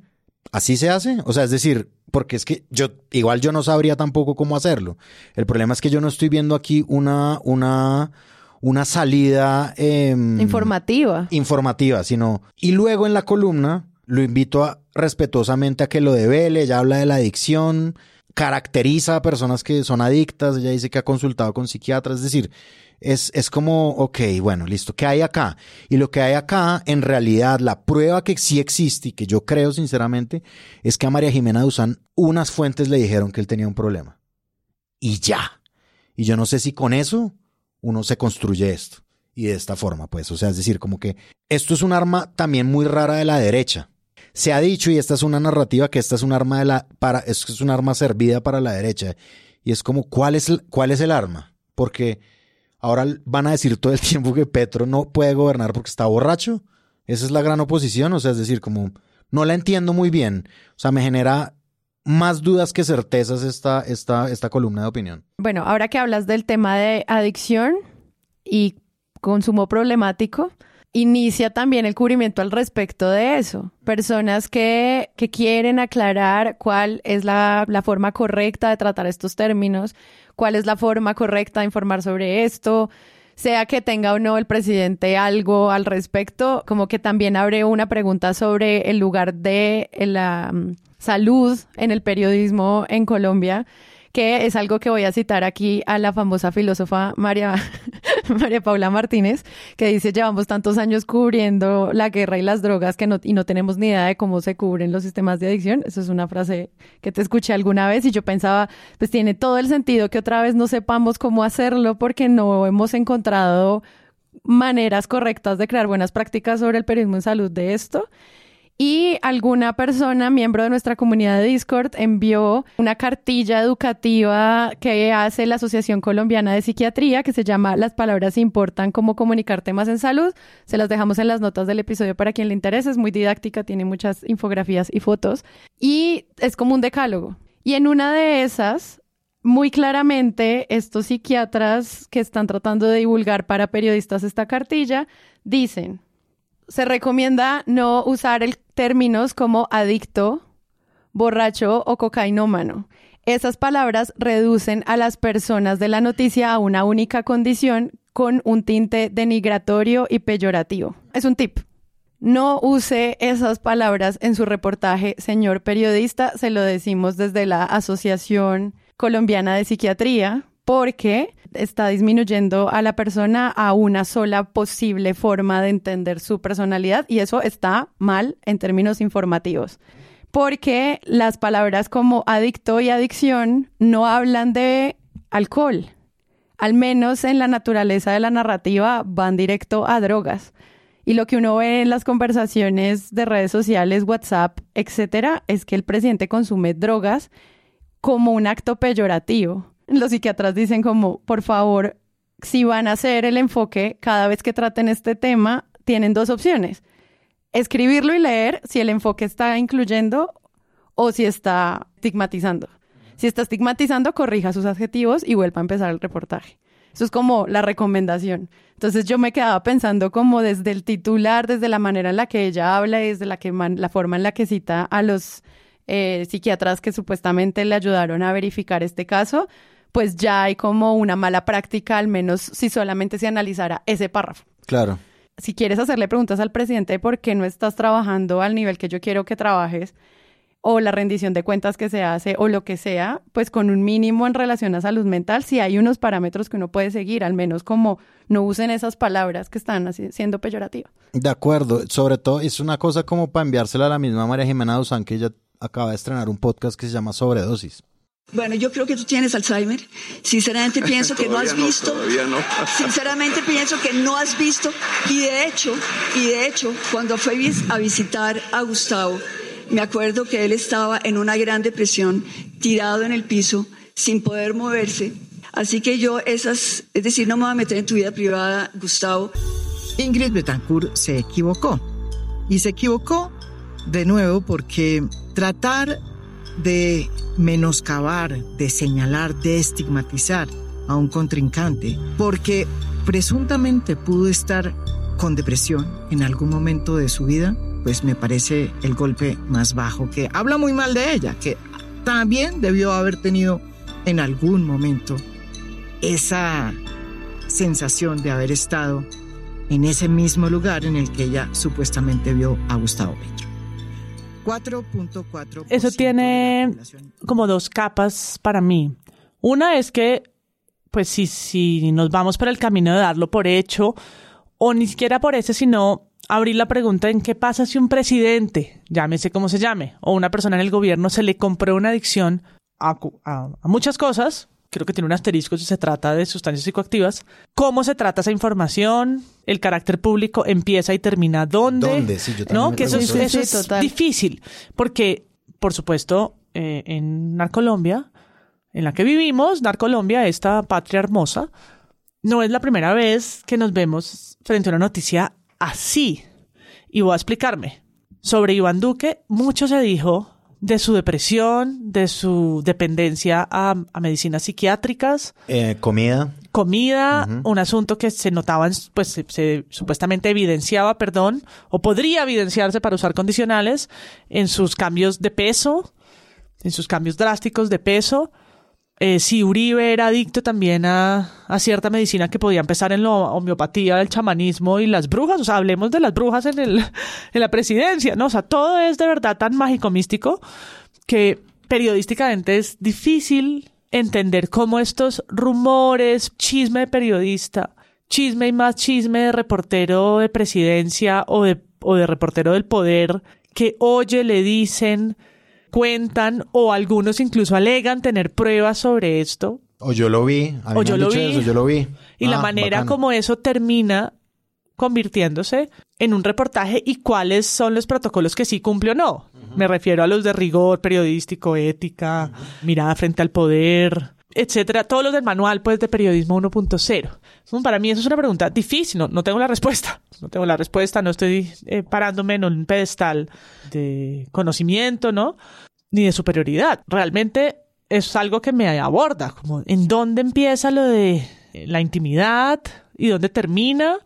Así se hace, o sea, es decir, porque es que yo igual yo no sabría tampoco cómo hacerlo. El problema es que yo no estoy viendo aquí una una una salida em, informativa. Informativa, sino y luego en la columna lo invito a, respetuosamente a que lo devele, ya habla de la adicción, caracteriza a personas que son adictas, ella dice que ha consultado con psiquiatras, es decir, es, es como, ok, bueno, listo, ¿qué hay acá? Y lo que hay acá, en realidad, la prueba que sí existe y que yo creo sinceramente, es que a María Jimena Duzán unas fuentes le dijeron que él tenía un problema. Y ya. Y yo no sé si con eso uno se construye esto. Y de esta forma, pues, o sea, es decir, como que esto es un arma también muy rara de la derecha se ha dicho, y esta es una narrativa, que esta es un arma de la, para, es, un arma servida para la derecha. Y es como, ¿cuál es, cuál es el arma? Porque ahora van a decir todo el [laughs] tiempo que Petro no puede gobernar porque está borracho. Esa es la gran oposición. O sea, es decir, como, no la entiendo muy bien. O sea, me genera más dudas que certezas esta, esta, esta columna de opinión. Bueno, ahora que hablas del tema de adicción y consumo problemático, inicia también el cubrimiento al respecto de eso. Personas que, que quieren aclarar cuál es la, la, forma correcta de tratar estos términos, cuál es la forma correcta de informar sobre esto, sea que tenga o no el presidente algo al respecto, como que también abre una pregunta sobre el lugar de la mm, salud en el periodismo en Colombia que es algo que voy a citar aquí a la famosa filósofa María, [laughs] María Paula Martínez, que dice, llevamos tantos años cubriendo la guerra y las drogas que no, y no tenemos ni idea de cómo se cubren los sistemas de adicción. Eso es una frase que te escuché alguna vez y yo pensaba, pues tiene todo el sentido que otra vez no sepamos cómo hacerlo porque no hemos encontrado maneras correctas de crear buenas prácticas sobre el periodismo en salud de esto y alguna persona, miembro de nuestra comunidad de Discord, envió una cartilla educativa que hace la Asociación Colombiana de Psiquiatría que se llama Las palabras importan, cómo comunicar temas en salud. Se las dejamos en las notas del episodio para quien le interese. Es muy didáctica, tiene muchas infografías y fotos y es como un decálogo. Y en una de esas, muy claramente, estos psiquiatras que están tratando de divulgar para periodistas esta cartilla dicen se recomienda no usar términos como adicto, borracho o cocainómano. Esas palabras reducen a las personas de la noticia a una única condición con un tinte denigratorio y peyorativo. Es un tip. No use esas palabras en su reportaje, señor periodista. Se lo decimos desde la Asociación Colombiana de Psiquiatría, porque está disminuyendo a la persona a una sola posible forma de entender su personalidad y eso está mal en términos informativos. Porque las palabras como adicto y adicción no hablan de alcohol. Al menos en la naturaleza de la narrativa van directo a drogas. Y lo que uno ve en las conversaciones de redes sociales, WhatsApp, etcétera, es que el presidente consume drogas como un acto peyorativo [laughs] los psiquiatras dicen como, por favor, si van a hacer el enfoque cada vez que traten este tema, tienen dos opciones. Escribirlo y leer si el enfoque está incluyendo o si está estigmatizando. Si está estigmatizando, corrija sus adjetivos y vuelva a empezar el reportaje. Eso es como la recomendación. Entonces yo me quedaba pensando como desde el titular, desde la manera en la que ella habla y desde la, que la forma en la que cita a los eh, psiquiatras que supuestamente le ayudaron a verificar este caso, pues ya hay como una mala práctica, al menos si solamente se analizara ese párrafo. Claro. Si quieres hacerle preguntas al presidente de por qué no estás trabajando al nivel que yo quiero que trabajes, o la rendición de cuentas que se hace, o lo que sea, pues con un mínimo en relación a salud mental, si hay unos parámetros que uno puede seguir, al menos como no usen esas palabras que están siendo peyorativas. De acuerdo, sobre todo es una cosa como para enviársela a la misma María Jimena Duzán, que ella acaba de estrenar un podcast que se llama Sobredosis. Bueno, yo creo que tú tienes Alzheimer. Sinceramente pienso que no has visto. No. [laughs] Sinceramente pienso que no has visto. Y de hecho, y de hecho, cuando fui a visitar a Gustavo, me acuerdo que él estaba en una gran depresión, tirado en el piso, sin poder moverse. Así que yo esas, es decir, no me voy a meter en tu vida privada, Gustavo. Ingrid Betancourt se equivocó. Y se equivocó de nuevo porque tratar de menoscabar, de señalar, de estigmatizar a un contrincante, porque presuntamente pudo estar con depresión en algún momento de su vida, pues me parece el golpe más bajo, que habla muy mal de ella, que también debió haber tenido en algún momento esa sensación de haber estado en ese mismo lugar en el que ella supuestamente vio a Gustavo Petro. 4.4. Eso tiene como dos capas para mí. Una es que, pues si, si nos vamos por el camino de darlo por hecho, o ni siquiera por ese, sino abrir la pregunta en qué pasa si un presidente, llámese como se llame, o una persona en el gobierno se le compró una adicción a, a muchas cosas, creo que tiene un asterisco si se trata de sustancias psicoactivas. ¿Cómo se trata esa información? El carácter público empieza y termina dónde. ¿Dónde? Sí, yo ¿No? Que eso, es, eso es difícil. Porque, por supuesto, eh, en Narcolombia, en la que vivimos, Narcolombia, esta patria hermosa, no es la primera vez que nos vemos frente a una noticia así. Y voy a explicarme. Sobre Iván Duque, mucho se dijo de su depresión, de su dependencia a, medicinas psiquiátricas. Eh, comida. Comida, un asunto que se notaba, pues se, supuestamente evidenciaba, perdón, o podría evidenciarse para usar condicionales en sus cambios de peso, en sus cambios drásticos de peso. Eh, si Uribe era adicto también a, cierta medicina que podía empezar en la homeopatía, el chamanismo y las brujas, o sea, hablemos de las brujas en, el, [laughs] la presidencia, ¿no? O sea, todo es de verdad tan mágico místico que periodísticamente es difícil entender cómo estos rumores, chisme de periodista, chisme y más chisme de reportero de presidencia o de, o de reportero del poder que oye, le dicen, cuentan o algunos incluso alegan tener pruebas sobre esto. O yo lo vi, o yo, lo vi. Eso, yo lo vi. Y la ah, manera como eso termina convirtiéndose en un reportaje y cuáles son los protocolos que sí cumple o no. Me refiero a los de rigor periodístico, ética, mirada frente al poder, etcétera, todos los del manual pues de periodismo 1.0. Para mí eso es una pregunta difícil, no, tengo la respuesta, no tengo la respuesta, no estoy eh, parándome en un pedestal de conocimiento, ¿no? Ni de superioridad. Realmente es algo que me aborda, como en dónde empieza lo de la intimidad y dónde termina,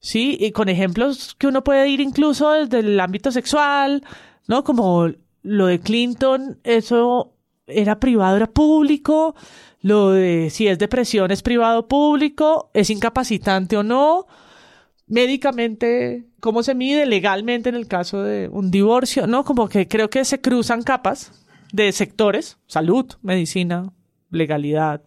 ¿sí? Y con ejemplos que uno puede ir incluso desde el ámbito sexual, ¿no? Como lo de Clinton, eso era privado, era público, lo de si es depresión es privado público, es incapacitante o no, médicamente, cómo se mide legalmente en el caso de un divorcio, ¿no? Como que creo que se cruzan capas de sectores, salud, medicina, legalidad,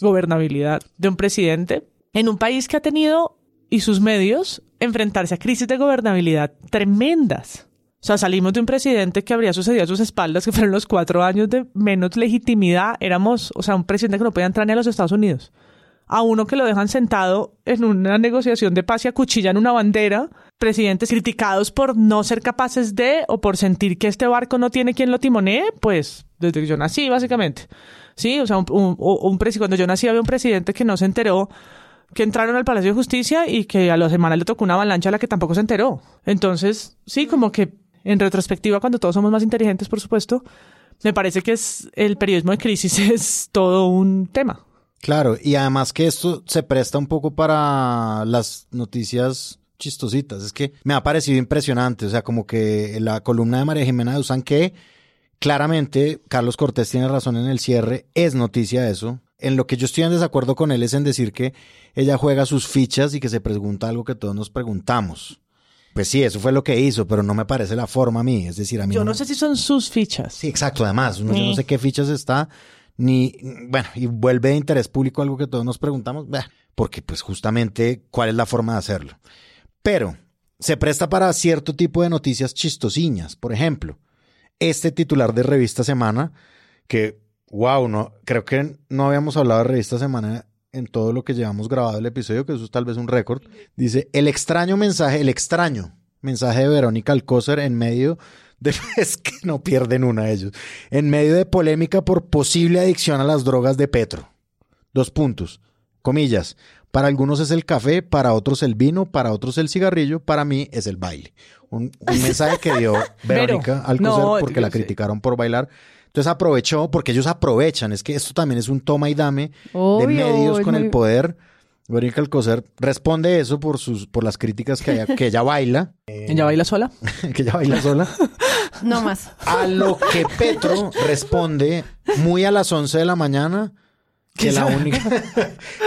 gobernabilidad de un presidente. En un país que ha tenido y sus medios enfrentarse a crisis de gobernabilidad tremendas. O sea, salimos de un presidente que habría sucedido a sus espaldas, que fueron los cuatro años de menos legitimidad. Éramos, o sea, un presidente que no podía entrar ni a los Estados Unidos. A uno que lo dejan sentado en una negociación de paz y acuchillan una bandera. Presidentes criticados por no ser capaces de o por sentir que este barco no tiene quien lo timonee, pues desde que yo nací, básicamente. Sí, o sea, un, un, cuando yo nací había un presidente que no se enteró que entraron al Palacio de Justicia y que a la semana le tocó una avalancha a la que tampoco se enteró. Entonces, sí, como que en retrospectiva, cuando todos somos más inteligentes, por supuesto, me parece que es el periodismo de crisis [laughs] es todo un tema. Claro, y además que esto se presta un poco para las noticias chistositas. Es que me ha parecido impresionante. O sea, como que la columna de María Jimena de Usan, que claramente Carlos Cortés tiene razón en el cierre, es noticia eso. En lo que yo estoy en desacuerdo con él es en decir que ella juega sus fichas y que se pregunta algo que todos nos preguntamos. Pues sí, eso fue lo que hizo, pero no me parece la forma a mí. Es decir, a mí. Yo no, sé si son sus fichas. Sí, exacto. Además, yo no sé qué fichas está, ni. Bueno, y vuelve de interés público algo que todos nos preguntamos, porque, pues, justamente, ¿cuál es la forma de hacerlo? Pero se presta para cierto tipo de noticias chistosiñas. Por ejemplo, este titular de Revista Semana, que, wow, no, creo que no habíamos hablado de Revista Semana en todo lo que llevamos grabado el episodio, que eso es tal vez un récord, dice, el extraño mensaje, el extraño mensaje de Verónica Alcócer en medio de, [laughs] es que no pierden una de ellos, en medio de polémica por posible adicción a las drogas de Petro. Dos puntos, comillas, para algunos es el café, para otros el vino, para otros el cigarrillo, para mí es el baile. Un, mensaje que dio [laughs] Verónica Alcócer porque la criticaron por bailar. Entonces aprovechó, porque ellos aprovechan, es que esto también es un toma y dame de medios con el poder. Verónica Alcocer responde eso por sus, por las críticas que, que ella baila. [laughs] ¿Ella baila sola? [laughs] que ella baila sola. [laughs] no más. A lo que Petro responde muy a las 11 de la mañana que la única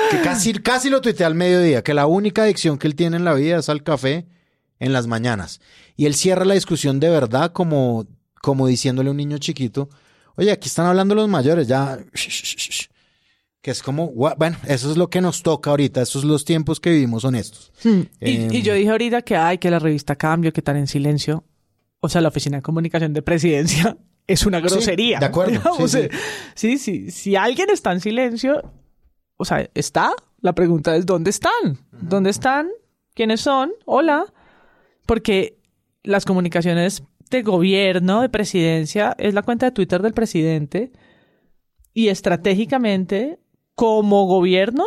que casi casi lo tuitea al mediodía, que la única adicción que él tiene en la vida es al café en las mañanas. Y él cierra la discusión de verdad como como diciéndole a un niño chiquito, Oye, aquí están hablando los mayores, ya. Que es como, bueno, eso es lo que nos toca ahorita, esos son los tiempos que vivimos honestos. Hmm. Y, yo dije ahorita que hay que la revista Cambio, que están en silencio. O sea, la Oficina de Comunicación de Presidencia [laughs] es una grosería. de acuerdo. [laughs] Sí, sí. Si alguien está en silencio, o sea, ¿está? La pregunta es, ¿dónde están? ¿Dónde están? ¿Quiénes son? Hola. Porque las comunicaciones de gobierno, de presidencia, es la cuenta de Twitter del presidente. Y estratégicamente, como gobierno,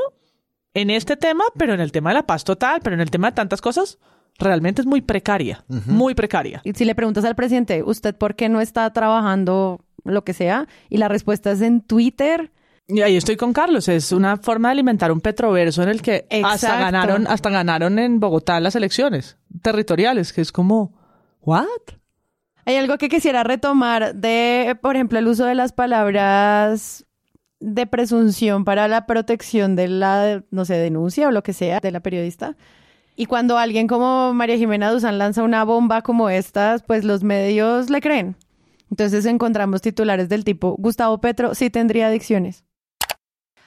en este tema, pero en el tema de la paz total, pero en el tema de tantas cosas, realmente es muy precaria, muy precaria. Y si le preguntas al presidente, ¿usted por qué no está trabajando lo que sea? Y la respuesta es en Twitter. Y ahí estoy con Carlos, es una forma de alimentar un petroverso en el que hasta ganaron, hasta ganaron en Bogotá las elecciones territoriales, que es como, ¿what? Hay algo que quisiera retomar de, por ejemplo, el uso de las palabras de presunción para la protección de la, no sé, denuncia o lo que sea de la periodista. Y cuando alguien como María Jimena Duzán lanza una bomba como esta, pues los medios le creen. Entonces encontramos titulares del tipo, Gustavo Petro sí tendría adicciones.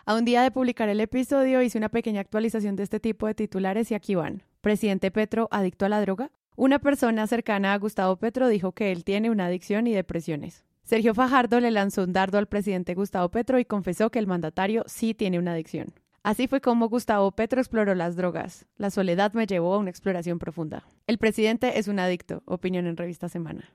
A un día de publicar el episodio hice una pequeña actualización de este tipo de titulares y aquí van. Presidente Petro adicto a la droga. Una persona cercana a Gustavo Petro dijo que él tiene una adicción y depresiones. Sergio Fajardo le lanzó un dardo al presidente Gustavo Petro y confesó que el mandatario sí tiene una adicción. Así fue como Gustavo Petro exploró las drogas. La soledad me llevó a una exploración profunda. El presidente es un adicto, opinión en Revista Semana.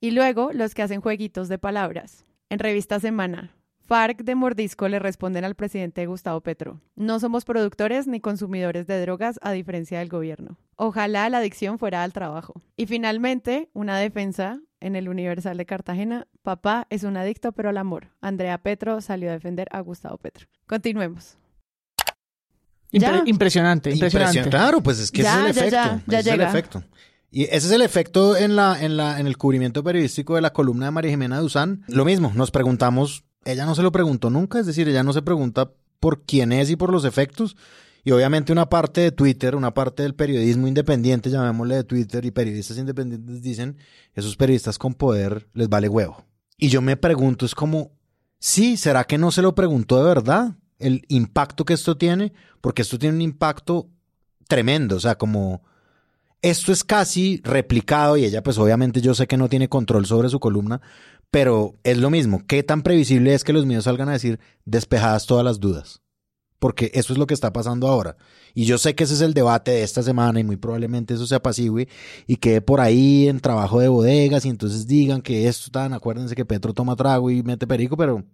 Y luego los que hacen jueguitos de palabras. En Revista Semana, FARC de Mordisco le responden al presidente Gustavo Petro. No somos productores ni consumidores de drogas a diferencia del gobierno. Ojalá la adicción fuera al trabajo. Y finalmente, una defensa en el Universal de Cartagena, papá es un adicto pero al amor. Andrea Petro salió a defender a Gustavo Petro. Continuemos. impresionante, impresionante. Claro, pues es que ese es el efecto. ese es el efecto. Y ese es el efecto en, la, en, la, en el cubrimiento periodístico de la columna de María Jimena Duzán. Lo mismo, nos preguntamos, ella no se lo preguntó nunca, es decir, ella no se pregunta por quién es y por los efectos, y obviamente una parte de Twitter, una parte del periodismo independiente, llamémosle de Twitter, y periodistas independientes dicen, esos periodistas con poder les vale huevo. Y yo me pregunto, es como, sí, ¿será que no se lo preguntó de verdad? El impacto que esto tiene, porque esto tiene un impacto tremendo, o sea, como esto es casi replicado y ella pues obviamente yo sé que no tiene control sobre su columna, pero es lo mismo, ¿qué tan previsible es que los míos salgan a decir despejadas todas las dudas? porque eso es lo que está pasando ahora. Y yo sé que ese es el debate de esta semana y muy probablemente eso se apacigüe y quede por ahí en trabajo de bodegas y entonces digan que esto tan, acuérdense que Petro toma trago y mete perico, pero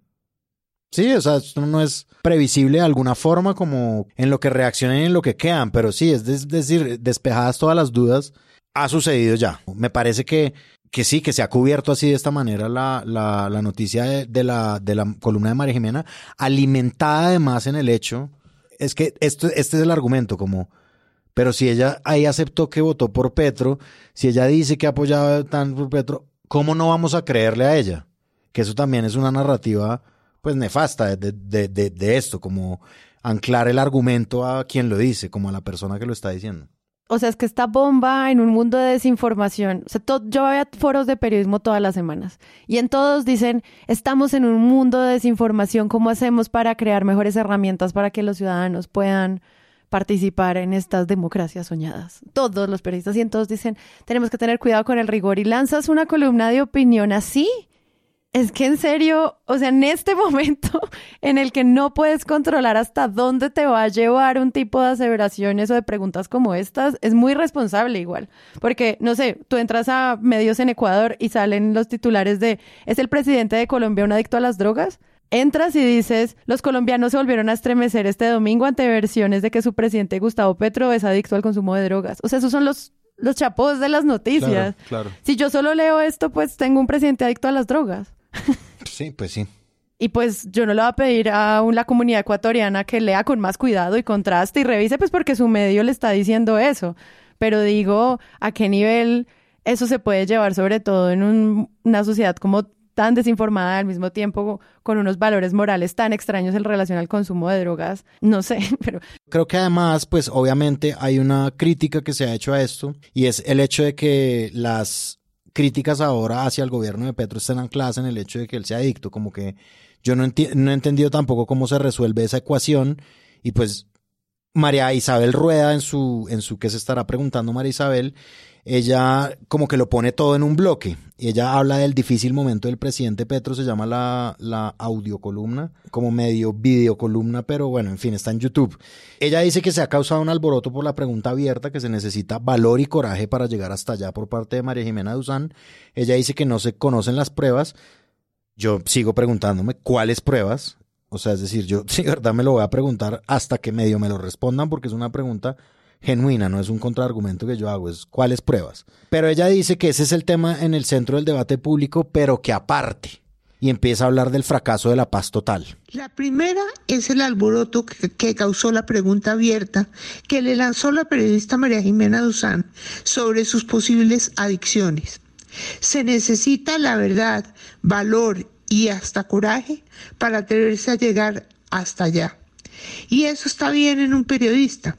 sí, o sea, esto no es previsible de alguna forma como en lo que reaccionen y en lo que quedan, pero sí, es decir, despejadas todas las dudas, ha sucedido ya. Me parece que que sí, que se ha cubierto así de esta manera la, la, noticia de, la, de la columna de María Jimena, alimentada además en el hecho, es que esto, este es el argumento, como, pero si ella ahí aceptó que votó por Petro, si ella dice que apoyaba tan por Petro, ¿cómo no vamos a creerle a ella? Que eso también es una narrativa pues nefasta de, de, de esto, como anclar el argumento a quien lo dice, como a la persona que lo está diciendo o sea, es que esta bomba en un mundo de desinformación, o sea, yo voy a foros de periodismo todas las semanas y en todos dicen, estamos en un mundo de desinformación, ¿cómo hacemos para crear mejores herramientas para que los ciudadanos puedan participar en estas democracias soñadas? Todos los periodistas y en todos dicen, tenemos que tener cuidado con el rigor y lanzas una columna de opinión así es que en serio, o sea, en este [laughs] momento en el que no puedes controlar hasta dónde te va a llevar un tipo de aseveraciones o de preguntas como estas, es muy responsable igual. Porque, no sé, tú entras a medios en Ecuador y salen los titulares de, ¿es el presidente de Colombia un adicto a las drogas? Entras y dices, los colombianos se volvieron a estremecer este domingo ante versiones de que su presidente Gustavo Petro es adicto al consumo de drogas. O sea, esos son los los chapos de las noticias. claro. Si yo solo leo esto, pues tengo un presidente adicto a las drogas. Sí, pues sí. Y pues yo no le voy a pedir a la comunidad ecuatoriana que lea con más cuidado y contraste y revise, pues porque su medio le está diciendo eso. Pero digo, ¿a qué nivel eso se puede llevar, sobre todo en una sociedad como tan desinformada al mismo tiempo con unos valores morales tan extraños en relación al consumo de drogas, no sé, [laughs] pero... Creo que además, pues obviamente hay una crítica que se ha hecho a esto y es el hecho de que las críticas ahora hacia el gobierno de Petro están ancladas en el hecho de que él sea adicto, como que yo no, no he entendido tampoco cómo se resuelve esa ecuación y pues María Isabel Rueda en su, en su que se estará preguntando María Isabel, ella como que lo pone todo en un bloque. Y ella habla del difícil momento del presidente Petro, se llama la, la audiocolumna, como medio videocolumna, pero bueno, en fin, está en YouTube. Ella dice que se ha causado un alboroto por la pregunta abierta, que se necesita valor y coraje para llegar hasta allá por parte de María Jimena Duzán. Ella dice que no se conocen las pruebas. Yo sigo preguntándome cuáles pruebas. O sea, es decir, yo [laughs] sí, verdad me lo voy a preguntar hasta que medio me lo respondan, porque es una pregunta genuina, no es un contraargumento que yo hago, es cuáles pruebas. Pero ella dice que ese es el tema en el centro del debate público, pero que aparte, y empieza a hablar del fracaso de la paz total. La primera es el alboroto que, causó la pregunta abierta que le lanzó la periodista María Jimena Duzán sobre sus posibles adicciones. Se necesita la verdad, valor y hasta coraje para atreverse a llegar hasta allá. Y eso está bien en un periodista.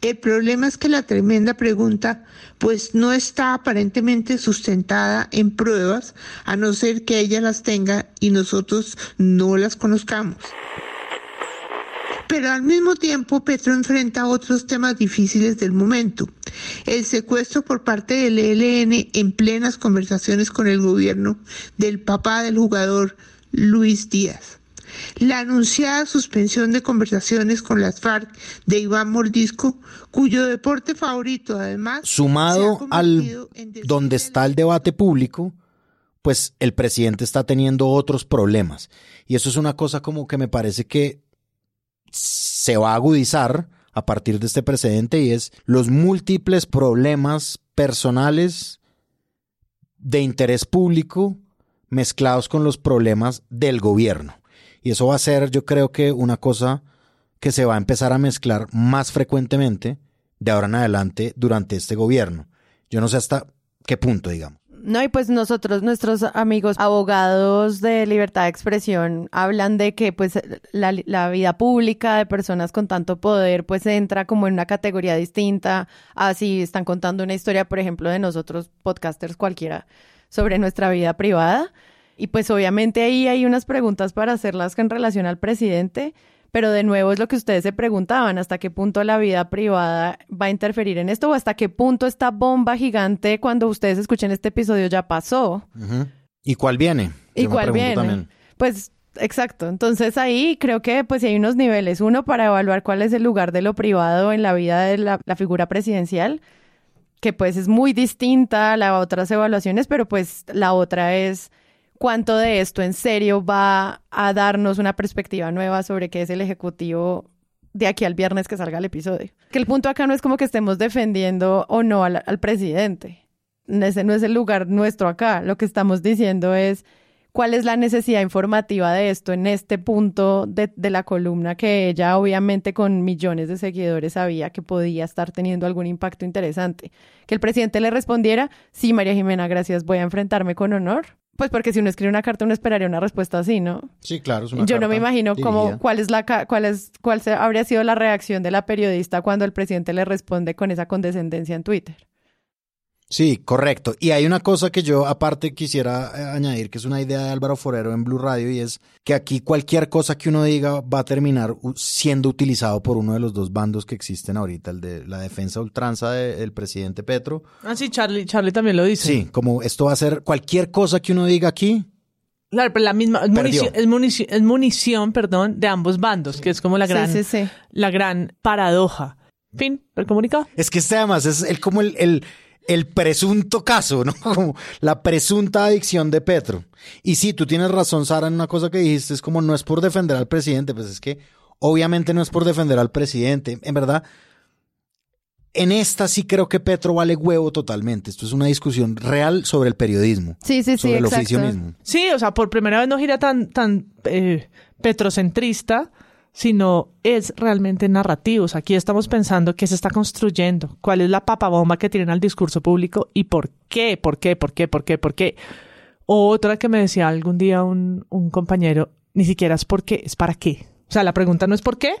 El problema es que la tremenda pregunta pues no está aparentemente sustentada en pruebas, a no ser que ella las tenga y nosotros no las conozcamos. Pero al mismo tiempo Petro enfrenta otros temas difíciles del momento. El secuestro por parte del ELN en plenas conversaciones con el gobierno del papá del jugador Luis Díaz la anunciada suspensión de conversaciones con las FARC de Iván Mordisco, cuyo deporte favorito además... Sumado al donde está el debate público, pues el presidente está teniendo otros problemas. Y eso es una cosa como que me parece que se va a agudizar a partir de este precedente y es los múltiples problemas personales de interés público mezclados con los problemas del gobierno. Y eso va a ser, yo creo que una cosa que se va a empezar a mezclar más frecuentemente de ahora en adelante durante este gobierno. Yo no sé hasta qué punto, digamos. No, y pues nosotros, nuestros amigos abogados de libertad de expresión, hablan de que pues la, vida pública de personas con tanto poder pues entra como en una categoría distinta a si están contando una historia, por ejemplo, de nosotros podcasters cualquiera sobre nuestra vida privada. Y pues obviamente ahí hay unas preguntas para hacerlas en relación al presidente, pero de nuevo es lo que ustedes se preguntaban, hasta qué punto la vida privada va a interferir en esto o hasta qué punto esta bomba gigante cuando ustedes escuchen este episodio ya pasó. ¿Y cuál viene? ¿Y cuál viene? Pues exacto. Entonces ahí creo que pues hay unos niveles. Uno para evaluar cuál es el lugar de lo privado en la vida de la, la figura presidencial, que pues es muy distinta a las otras evaluaciones, pero pues la otra es cuánto de esto en serio va a darnos una perspectiva nueva sobre qué es el Ejecutivo de aquí al viernes que salga el episodio. Que el punto acá no es como que estemos defendiendo o no al, presidente. Ese no es el lugar nuestro acá. Lo que estamos diciendo es cuál es la necesidad informativa de esto en este punto de, de, la columna que ella obviamente con millones de seguidores sabía que podía estar teniendo algún impacto interesante. Que el presidente le respondiera, sí, María Jimena, gracias, voy a enfrentarme con honor. Pues porque si uno escribe una carta uno esperaría una respuesta así, ¿no? Sí, claro. Es una Yo no me imagino cómo, cuál es la, cuál es, cuál habría sido la reacción de la periodista cuando el presidente le responde con esa condescendencia en Twitter. Sí, correcto. Y hay una cosa que yo aparte quisiera eh, añadir, que es una idea de Álvaro Forero en Blue Radio, y es que aquí cualquier cosa que uno diga va a terminar siendo utilizado por uno de los dos bandos que existen ahorita, el de la defensa ultranza del presidente Petro. Ah, sí, Charlie, Charlie también lo dice. Sí, como esto va a ser cualquier cosa que uno diga aquí. Claro, pero la misma es munición, es munición, perdón, de ambos bandos, que es como la gran, la gran paradoja. Fin, el comunicado. Es que este además es el, como el el presunto caso, ¿no? [laughs] Como la presunta adicción de Petro. Y sí, tú tienes razón, Sara, en una cosa que dijiste, es como no es por defender al presidente, pues es que obviamente no es por defender al presidente. En verdad, en esta sí creo que Petro vale huevo totalmente. Esto es una discusión real sobre el periodismo. Sí, sí, sí. Sobre el oficio mismo. Sí, o sea, por primera vez no gira tan, tan eh, petrocentrista sino es realmente narrativos. Aquí estamos pensando qué se está construyendo, cuál es la papabomba que tienen al discurso público y por qué, por qué, por qué, por qué, por qué. Otra que me decía algún día un, un compañero, ni siquiera es por qué, es para qué. O sea, la pregunta no es por qué,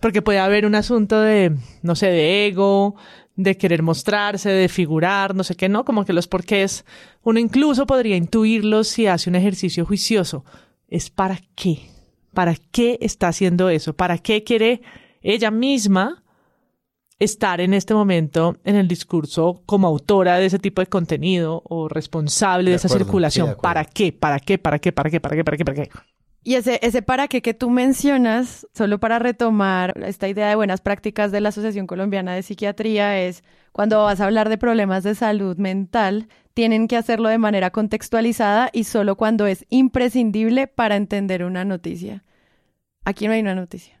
porque puede haber un asunto de, no sé, de ego, de querer mostrarse, de figurar, no sé qué, no, como que los porqués, uno incluso podría intuirlos si hace un ejercicio juicioso. Es para qué. ¿Para qué está haciendo eso? ¿Para qué quiere ella misma estar en este momento en el discurso como autora de ese tipo de contenido o responsable de, esa circulación? ¿Para qué? ¿Para qué? ¿Para qué? ¿Para qué? ¿Para qué? ¿Para qué? ¿Para qué? Y ese, ese para qué que tú mencionas, solo para retomar esta idea de buenas prácticas de la Asociación Colombiana de Psiquiatría, es cuando vas a hablar de problemas de salud mental, tienen que hacerlo de manera contextualizada y solo cuando es imprescindible para entender una noticia. Aquí no hay una noticia.